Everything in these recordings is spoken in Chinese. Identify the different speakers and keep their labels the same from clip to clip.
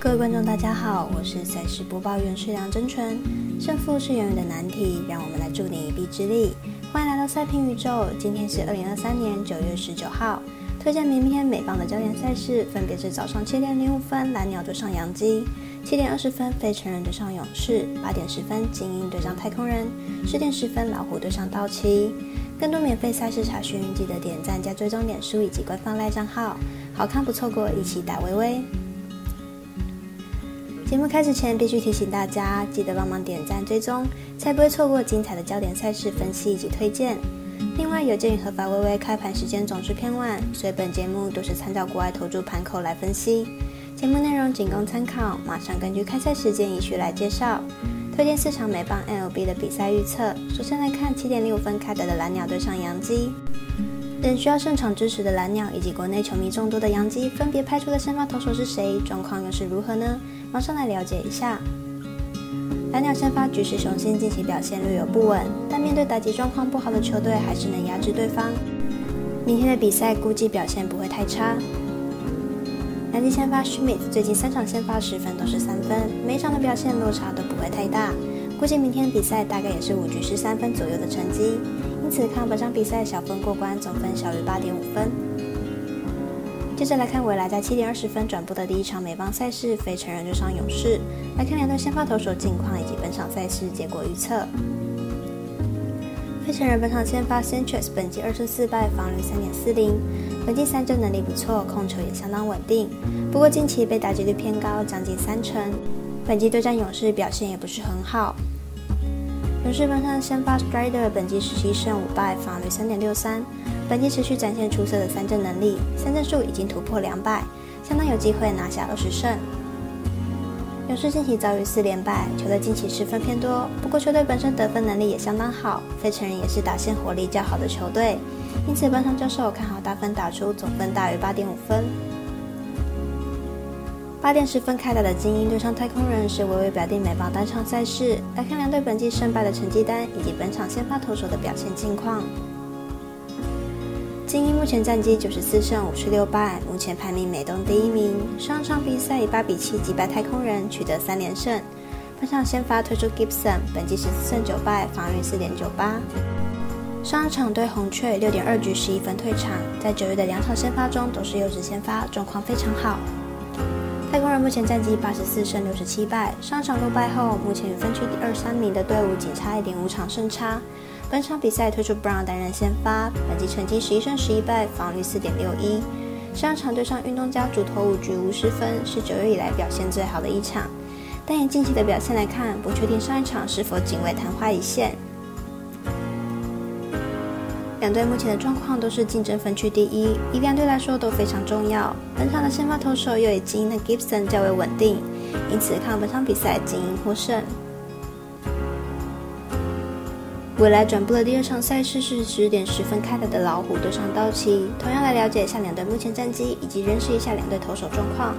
Speaker 1: 各位观众，大家好，我是赛事播报员是梁真纯。胜负是永远的难题，让我们来助你一臂之力。欢迎来到赛评宇宙，今天是二零二三年九月十九号。推荐明天美棒的焦点赛事分别是早上七点零五分蓝鸟对上洋基，七点二十分费城人对上勇士，八点十分精英对上太空人，十点十分老虎对上道奇。更多免费赛事查询，记得点赞加追踪脸书以及官方赖账号。好看不错过，一起打微微。节目开始前，必须提醒大家，记得帮忙点赞追踪，才不会错过精彩的焦点赛事分析以及推荐。另外，有鉴于合法微微开盘时间总是偏晚，所以本节目都是参照国外投注盘口来分析。节目内容仅供参考，马上根据开赛时间依序来介绍。推荐四场美棒 L B 的比赛预测。首先来看七点零五分开打的蓝鸟对上洋基。等需要胜场支持的蓝鸟以及国内球迷众多的洋基，分别派出的先发投手是谁？状况又是如何呢？马上来了解一下。蓝鸟先发局势雄心，近期表现略有不稳，但面对打击状况不好的球队，还是能压制对方。明天的比赛估计表现不会太差。南极先发 Schmidt 最近三场先发十分都是三分，每场的表现落差都不会太大，估计明天比赛大概也是五局失三分左右的成绩。因此看本场比赛小分过关，总分小于八点五分。接着来看未来在七点二十分转播的第一场美邦赛事，非成人对上勇士。来看两队先发投手近况以及本场赛事结果预测。费城人本场先发 Sanchez 本季二十四败，防率三点四零，本季三振能力不错，控球也相当稳定。不过近期被打击率偏高，将近三成。本季对战勇士表现也不是很好。勇士本场先发 Strider 本季十七胜五败，防率三点六三，本季持续展现出色的三振能力，三振数已经突破两百，相当有机会拿下二十胜。勇士近期遭遇四连败，球队近期失分偏多，不过球队本身得分能力也相当好，费城人也是打线火力较好的球队，因此本场教授看好大分打出总分大于八点五分。八点十分开打的精英对上太空人是微微表弟美邦单场赛事，来看两队本季胜败的成绩单以及本场先发投手的表现近况。精英目前战绩九十四胜五十六败，目前排名美东第一名。上场比赛以八比七击败太空人，取得三连胜。本场先发推出 Gibson，本季十四胜九败，防御四点九八。上场对红雀六点二局十一分退场，在九月的两场先发中都是优质先发，状况非常好。太空人目前战绩八十四胜六十七败，上场落败后，目前与分区第二三名的队伍仅差一点五场胜差。本场比赛推出 Brown 担任先发，本季成绩十一胜十一败，防率四点六一。上场对上运动家主投五局无失分，是九月以来表现最好的一场。但以近期的表现来看，不确定上一场是否仅为昙花一现。两队目前的状况都是竞争分区第一，以两队来说都非常重要。本场的先发投手又以精英的 Gibson 较为稳定，因此看本场比赛精英获胜。未来转播的第二场赛事是十点十分开打的老虎对上道奇，同样来了解一下两队目前战绩以及认识一下两队投手状况。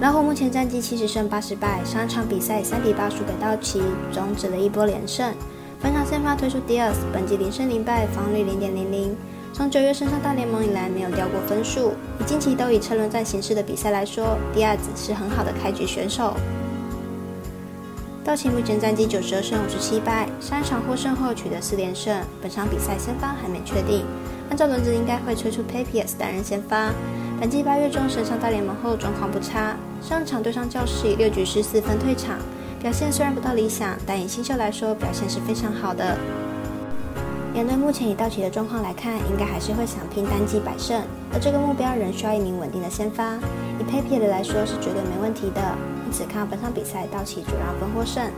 Speaker 1: 老虎目前战绩七十胜八十败，上一场比赛三比八输给道奇，终止了一波连胜。本场先发推出 Diaz，本季零胜零败，防率零点零零。从九月升上大联盟以来，没有掉过分数。以近期都以车轮战形式的比赛来说，Diaz 是很好的开局选手。道奇目前战绩九十二胜五十七败，上一场获胜后取得四连胜。本场比赛先发还没确定，按照轮子应该会推出 Papias 担任先发。本季八月中升上大联盟后状况不差，上场对上教室以六局失四分退场。表现虽然不到理想，但以新秀来说，表现是非常好的。两队目前以道奇的状况来看，应该还是会想拼单季百胜，而这个目标仍需要一名稳定的先发。以 Papier 的来说是绝对没问题的，因此看本场比赛道奇主让分获胜。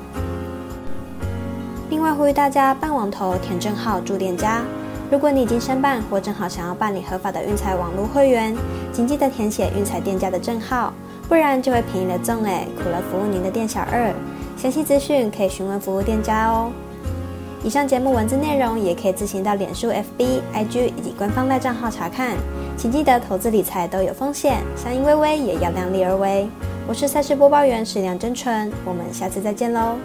Speaker 1: 另外呼吁大家办网投填证号注店家，如果你已经申办或正好想要办理合法的运彩网络会员，请记得填写运彩店家的证号。不然就会便宜了赠哎，苦了服务您的店小二。详细资讯可以询问服务店家哦。以上节目文字内容也可以自行到脸书、FB、IG 以及官方赖账号查看。请记得投资理财都有风险，相依微微也要量力而为。我是赛事播报员史梁真纯，我们下次再见喽。